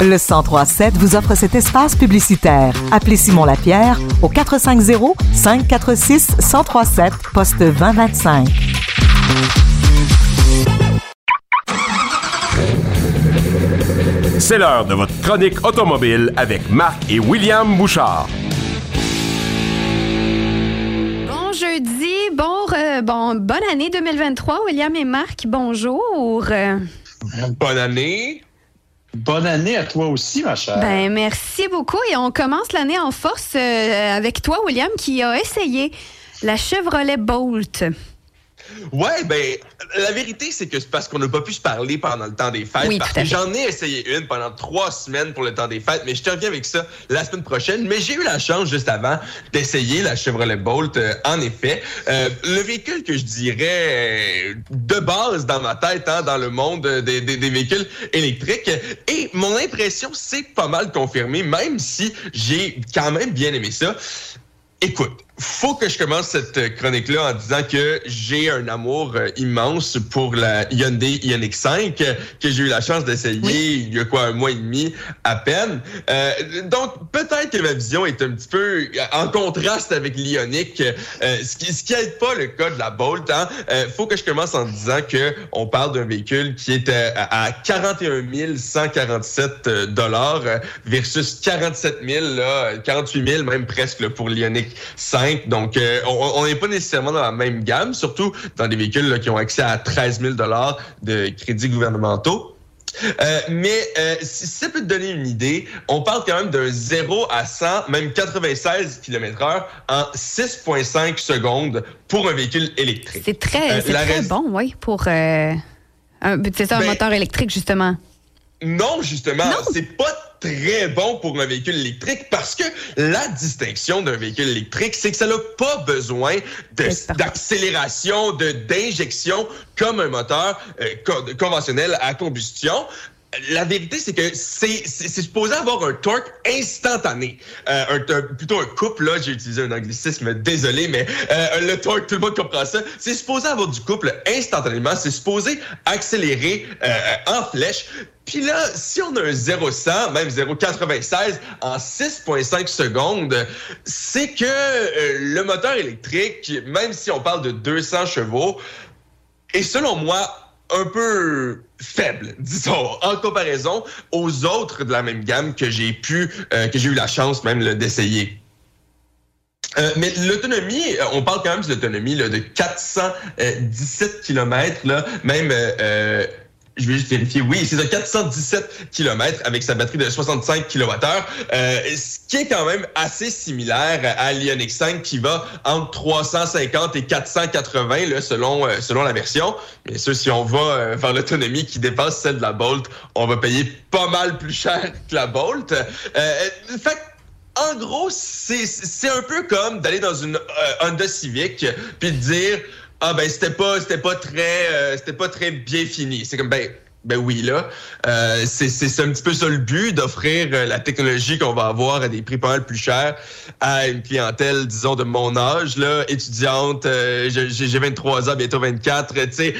Le 1037 vous offre cet espace publicitaire. Appelez Simon Lapierre au 450 546 1037 poste 2025. C'est l'heure de votre chronique automobile avec Marc et William Bouchard. Bon jeudi, bon, bonne année 2023, William et Marc, bonjour. Bonne année. Bonne année à toi aussi, ma chère. Ben merci beaucoup et on commence l'année en force euh, avec toi, William, qui a essayé la Chevrolet Bolt. Ouais, ben, la vérité, c'est que c'est parce qu'on n'a pas pu se parler pendant le temps des fêtes. Oui, parce que j'en ai essayé une pendant trois semaines pour le temps des fêtes, mais je te reviens avec ça la semaine prochaine. Mais j'ai eu la chance, juste avant, d'essayer la Chevrolet Bolt, euh, en effet. Euh, le véhicule que je dirais euh, de base dans ma tête, hein, dans le monde des, des- des véhicules électriques. Et mon impression, c'est pas mal confirmé, même si j'ai quand même bien aimé ça. Écoute, faut que je commence cette euh, chronique-là en disant que j'ai un amour euh, immense pour la Hyundai Ioniq 5 euh, que j'ai eu la chance d'essayer il y a quoi un mois et demi à peine. Euh, donc peut-être que ma vision est un petit peu en contraste avec l'Ioniq, euh, ce qui ce qui aide pas le cas de la Bolt. Hein. Euh, faut que je commence en disant que on parle d'un véhicule qui est à, à 41 147 euh, dollars versus 47 000 là, 48 000 même presque là, pour l'Ioniq 5. Donc, euh, on n'est pas nécessairement dans la même gamme, surtout dans des véhicules là, qui ont accès à 13 000 dollars de crédits gouvernementaux. Euh, mais euh, si ça peut te donner une idée, on parle quand même d'un 0 à 100, même 96 km heure en 6,5 secondes pour un véhicule électrique. C'est très, Euh, très bon, oui, pour un, ça, un Ben, moteur électrique, justement. Non, justement, Non. c'est pas très bon pour un véhicule électrique parce que la distinction d'un véhicule électrique, c'est que ça n'a pas besoin d'accélération, d'injection comme un moteur euh, co- conventionnel à combustion. La vérité, c'est que c'est supposé avoir un torque instantané. Euh, plutôt un couple, là, j'ai utilisé un anglicisme, désolé, mais euh, le torque, tout le monde comprend ça. C'est supposé avoir du couple instantanément. C'est supposé accélérer euh, en flèche. Puis là, si on a un 0-100, même 0-96 en 6,5 secondes, c'est que le moteur électrique, même si on parle de 200 chevaux, est selon moi un peu faible, disons, en comparaison aux autres de la même gamme que j'ai pu, euh, que j'ai eu la chance même d'essayer. Euh, mais l'autonomie, euh, on parle quand même de l'autonomie là, de 417 km, là, même, je vais juste vérifier, oui, c'est ça, 417 km avec sa batterie de 65 kWh, euh, ce qui est quand même assez similaire à l'Ioniq 5 qui va entre 350 et 480 là, selon, euh, selon la version. Bien sûr, si on va euh, vers l'autonomie qui dépasse celle de la Bolt, on va payer pas mal plus cher que la Bolt. Euh, fait en gros, c'est un peu comme d'aller dans une Honda Civic puis de dire ah ben c'était pas c'était pas très euh, c'était pas très bien fini. C'est comme ben ben oui là, euh, c'est c'est un petit peu ça le but d'offrir euh, la technologie qu'on va avoir à des prix pas mal plus chers à une clientèle disons de mon âge là, étudiante, j'ai j'ai 23 ans bientôt 24, tu sais,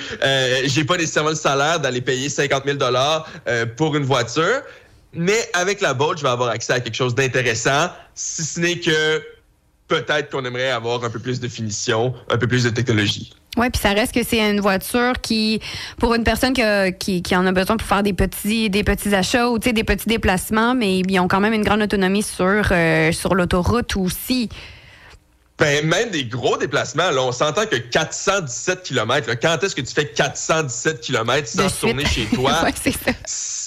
j'ai pas nécessairement le salaire d'aller payer 50 000 dollars pour une voiture. Mais avec la Bolt, je vais avoir accès à quelque chose d'intéressant, si ce n'est que peut-être qu'on aimerait avoir un peu plus de finition, un peu plus de technologie. Oui, puis ça reste que c'est une voiture qui, pour une personne qui, a- qui, qui en a besoin pour faire des petits, des petits achats ou des petits déplacements, mais ils ont quand même une grande autonomie sur, euh, sur l'autoroute aussi. Ben, même des gros déplacements, là, on s'entend que 417 km, là, quand est-ce que tu fais 417 km sans De suite. tourner chez toi? Ouais, c'est ça.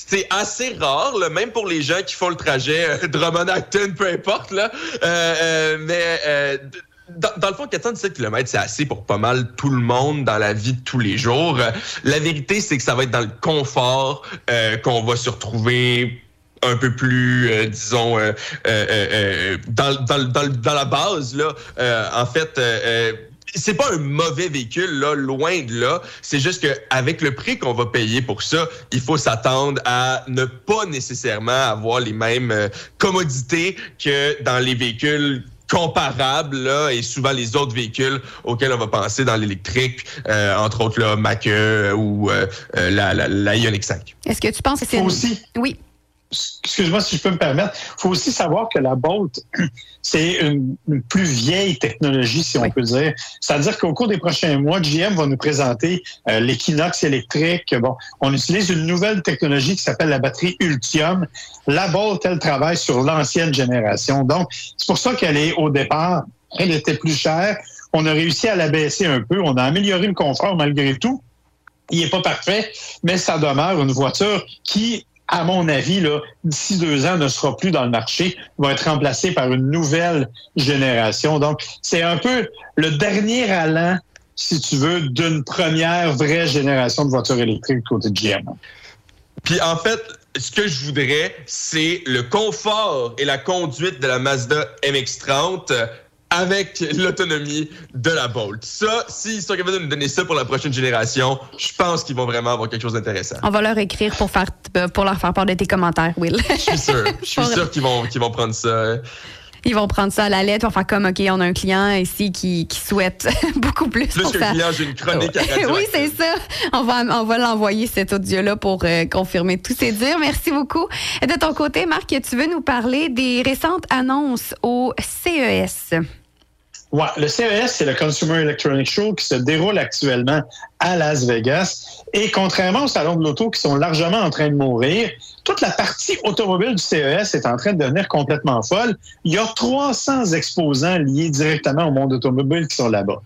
C'est assez rare, là, même pour les gens qui font le trajet euh, Drummond-Acton, peu importe. Là. Euh, euh, mais euh, dans, dans le fond, 417 km, c'est assez pour pas mal tout le monde dans la vie de tous les jours. Euh, La vérité, c'est que ça va être dans le confort qu'on va se retrouver un peu plus, euh, disons, euh, euh, dans, dans, dans, dans la base. Là. En fait, c'est pas un mauvais véhicule, là, loin de là. C'est juste qu'avec le prix qu'on va payer pour ça, il faut s'attendre à ne pas nécessairement avoir les mêmes euh, commodités que dans les véhicules comparable là, et souvent les autres véhicules auxquels on va penser dans l'électrique, euh, entre autres le Mach ou euh, euh, la, la, la Ioniq 5. Est-ce que tu penses que c'est... Aussi. Oui excuse-moi si je peux me permettre, il faut aussi savoir que la Bolt, c'est une, plus vieille technologie, si on peut dire. C'est-à-dire qu'au cours des prochains mois, GM va nous présenter euh, l'Equinox électrique. Bon, on utilise une nouvelle technologie qui s'appelle la batterie Ultium. La Bolt, elle travaille sur l'ancienne génération. Donc, c'est pour ça qu'elle est au départ, elle était plus chère. On a réussi à la baisser un peu. On a amélioré le confort malgré tout. Il n'est pas parfait, mais ça demeure une voiture qui à mon avis, d'ici deux ans, ne sera plus dans le marché, va être remplacé par une nouvelle génération. Donc, c'est un peu le dernier allant, si tu veux, d'une première vraie génération de voitures électriques côté de GM. Puis en fait, ce que je voudrais, c'est le confort et la conduite de la Mazda MX-30 avec l'autonomie de la Bolt. Ça, s'ils sont capables de nous donner ça pour la prochaine génération, je pense qu'ils vont vraiment avoir quelque chose d'intéressant. On va leur écrire pour faire pour leur faire part de tes commentaires, Will. Je suis sûr. Je suis sûr qu'ils vont, qu'ils vont prendre ça. Ils vont prendre ça à la lettre, vont faire comme, OK, on a un client ici qui, qui souhaite beaucoup plus. Plus qu'un client, j'ai une chronique à Oui, c'est ça. On va, on va l'envoyer, cet audio-là, pour euh, confirmer tous ces dires. Merci beaucoup. De ton côté, Marc, tu veux nous parler des récentes annonces au CES? Ouais, le CES, c'est le Consumer Electronics Show qui se déroule actuellement à Las Vegas. Et contrairement aux salons de l'auto qui sont largement en train de mourir, toute la partie automobile du CES est en train de devenir complètement folle. Il y a 300 exposants liés directement au monde automobile qui sont là-bas.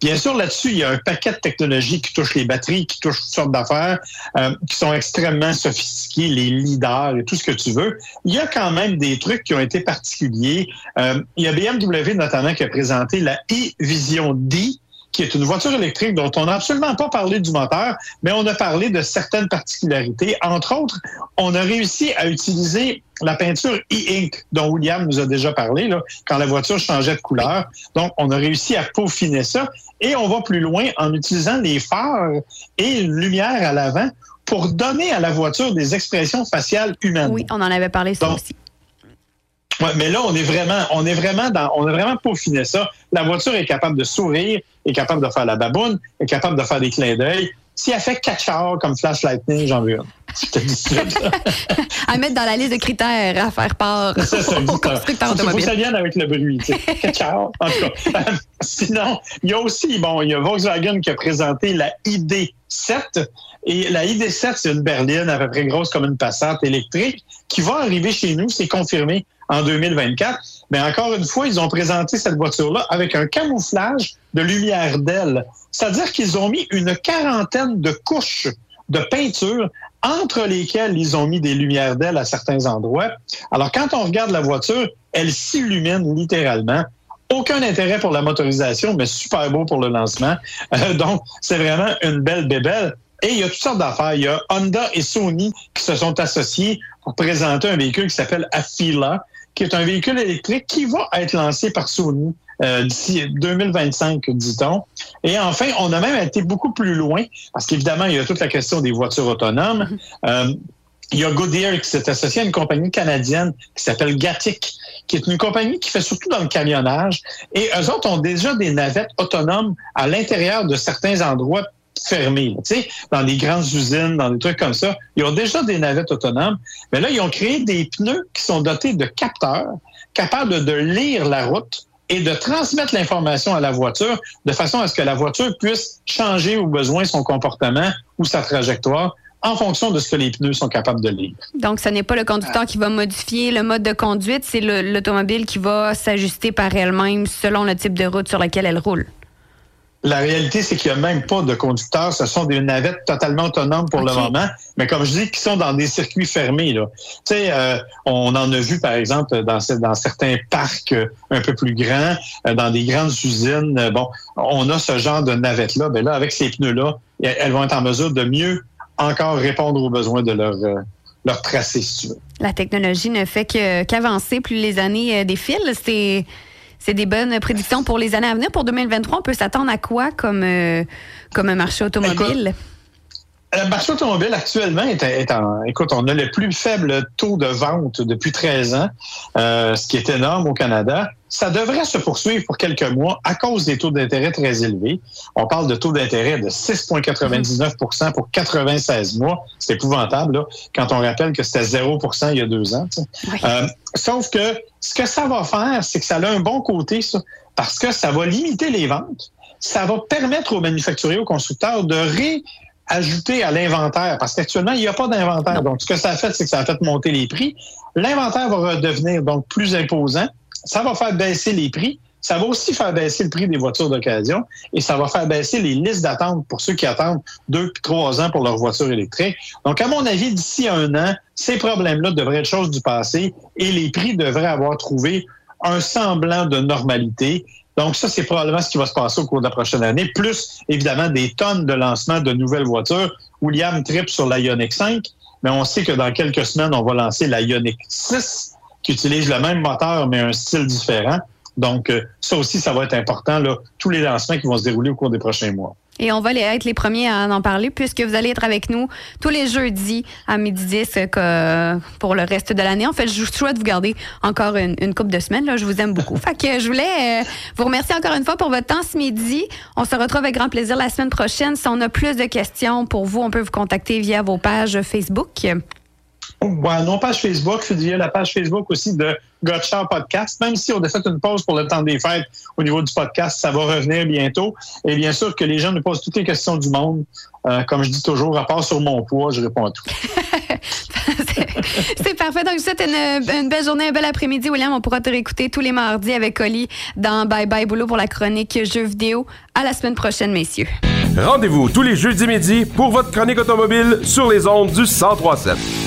Bien sûr, là-dessus, il y a un paquet de technologies qui touchent les batteries, qui touchent toutes sortes d'affaires, euh, qui sont extrêmement sophistiquées, les leaders et tout ce que tu veux. Il y a quand même des trucs qui ont été particuliers. Euh, il y a BMW notamment qui a présenté la e-Vision D, qui est une voiture électrique dont on n'a absolument pas parlé du moteur, mais on a parlé de certaines particularités. Entre autres, on a réussi à utiliser la peinture e-ink dont William nous a déjà parlé, là, quand la voiture changeait de couleur. Donc, on a réussi à peaufiner ça. Et on va plus loin en utilisant les phares et une lumière à l'avant pour donner à la voiture des expressions faciales humaines. Oui, on en avait parlé ça aussi. Ouais, mais là, on est vraiment, on est vraiment dans, on a vraiment peaufiné ça. La voiture est capable de sourire, est capable de faire la baboune, est capable de faire des clins d'œil. Si elle fait quatre heures comme Flash Lightning, j'en veux une. Je te dis ça. à mettre dans la liste de critères à faire part ça, ça, au constructeur automobile. Il faut que ça vienne avec le bruit. Tu sais. En tout cas. Sinon, il y a aussi, bon, il y a Volkswagen qui a présenté la ID7. Et la ID7, c'est une berline à peu près grosse comme une Passat électrique qui va arriver chez nous, c'est confirmé en 2024. Mais encore une fois, ils ont présenté cette voiture-là avec un camouflage de lumière d'aile. C'est-à-dire qu'ils ont mis une quarantaine de couches de peinture entre lesquelles ils ont mis des lumières d'aile à certains endroits. Alors, quand on regarde la voiture, elle s'illumine littéralement. Aucun intérêt pour la motorisation, mais super beau pour le lancement. Euh, donc, c'est vraiment une belle bébelle. Et il y a toutes sortes d'affaires. Il y a Honda et Sony qui se sont associés pour présenter un véhicule qui s'appelle Afila, qui est un véhicule électrique qui va être lancé par Sony euh, d'ici 2025, dit-on. Et enfin, on a même été beaucoup plus loin, parce qu'évidemment, il y a toute la question des voitures autonomes. Euh, il y a Goodyear qui s'est associé à une compagnie canadienne qui s'appelle Gatic, qui est une compagnie qui fait surtout dans le camionnage. Et eux autres ont déjà des navettes autonomes à l'intérieur de certains endroits fermés. Tu sais, dans des grandes usines, dans des trucs comme ça, ils ont déjà des navettes autonomes. Mais là, ils ont créé des pneus qui sont dotés de capteurs capables de lire la route et de transmettre l'information à la voiture de façon à ce que la voiture puisse changer au besoin son comportement ou sa trajectoire en fonction de ce que les pneus sont capables de lire. Donc, ce n'est pas le conducteur qui va modifier le mode de conduite, c'est l'automobile qui va s'ajuster par elle-même selon le type de route sur laquelle elle roule. La réalité, c'est qu'il n'y a même pas de conducteurs. Ce sont des navettes totalement autonomes pour le moment, mais comme je dis, qui sont dans des circuits fermés. Là. Tu sais, euh, on en a vu, par exemple, dans, dans certains parcs euh, un peu plus grands, euh, dans des grandes usines. bon, on a ce genre de navettes-là. Mais là, avec ces pneus-là, elles vont être en mesure de mieux encore répondre aux besoins de leur, leur tracé, si tu veux. La technologie ne fait qu'avancer plus les années défilent. C'est c'est des bonnes prédictions pour les années à venir. Pour 2023, on peut s'attendre à quoi comme, euh, comme un marché automobile? Le marché automobile actuellement est, en. Écoute, on a le plus faible taux de vente depuis 13 ans, euh, ce qui est énorme au Canada. Ça devrait se poursuivre pour quelques mois à cause des taux d'intérêt très élevés. On parle de taux d'intérêt de 6,99% pour 96 mois. C'est épouvantable, là, quand on rappelle que c'était 0% il y a deux ans. Euh, sauf que ce que ça va faire, c'est que ça a un bon côté, ça, parce que ça va limiter les ventes. Ça va permettre aux manufacturiers, aux constructeurs de ré ajouter à l'inventaire, parce qu'actuellement, il n'y a pas d'inventaire. Donc, ce que ça a fait, c'est que ça a fait monter les prix. L'inventaire va devenir donc plus imposant. Ça va faire baisser les prix. Ça va aussi faire baisser le prix des voitures d'occasion et ça va faire baisser les listes d'attente pour ceux qui attendent deux puis trois ans pour leur voiture électrique. Donc, à mon avis, d'ici un an, ces problèmes-là devraient être choses du passé et les prix devraient avoir trouvé un semblant de normalité. Donc, ça, c'est probablement ce qui va se passer au cours de la prochaine année, plus évidemment des tonnes de lancement de nouvelles voitures. William trip sur la Ioniq 5, mais on sait que dans quelques semaines, on va lancer la Ioniq 6, qui utilise le même moteur, mais un style différent. Donc, euh, ça aussi, ça va être important, là, tous les lancements qui vont se dérouler au cours des prochains mois. Et on va être les premiers à en parler puisque vous allez être avec nous tous les jeudis à midi 10 euh, pour le reste de l'année. En fait, je souhaite vous garder encore une, une couple de semaines. Là. Je vous aime beaucoup. fait que je voulais euh, vous remercier encore une fois pour votre temps ce midi. On se retrouve avec grand plaisir la semaine prochaine. Si on a plus de questions pour vous, on peut vous contacter via vos pages Facebook. Ouais, non page Facebook, via la page Facebook aussi de Gotcha Podcast. Même si on a fait une pause pour le temps des fêtes au niveau du podcast, ça va revenir bientôt. Et bien sûr que les gens nous posent toutes les questions du monde. Euh, comme je dis toujours, à part sur mon poids, je réponds à tout. C'est parfait. Donc, je souhaite une, belle journée, un bel après-midi, William. On pourra te réécouter tous les mardis avec Oli dans Bye Bye Boulot pour la chronique jeux vidéo. À la semaine prochaine, messieurs. Rendez-vous tous les jeudis midi pour votre chronique automobile sur les ondes du 1037.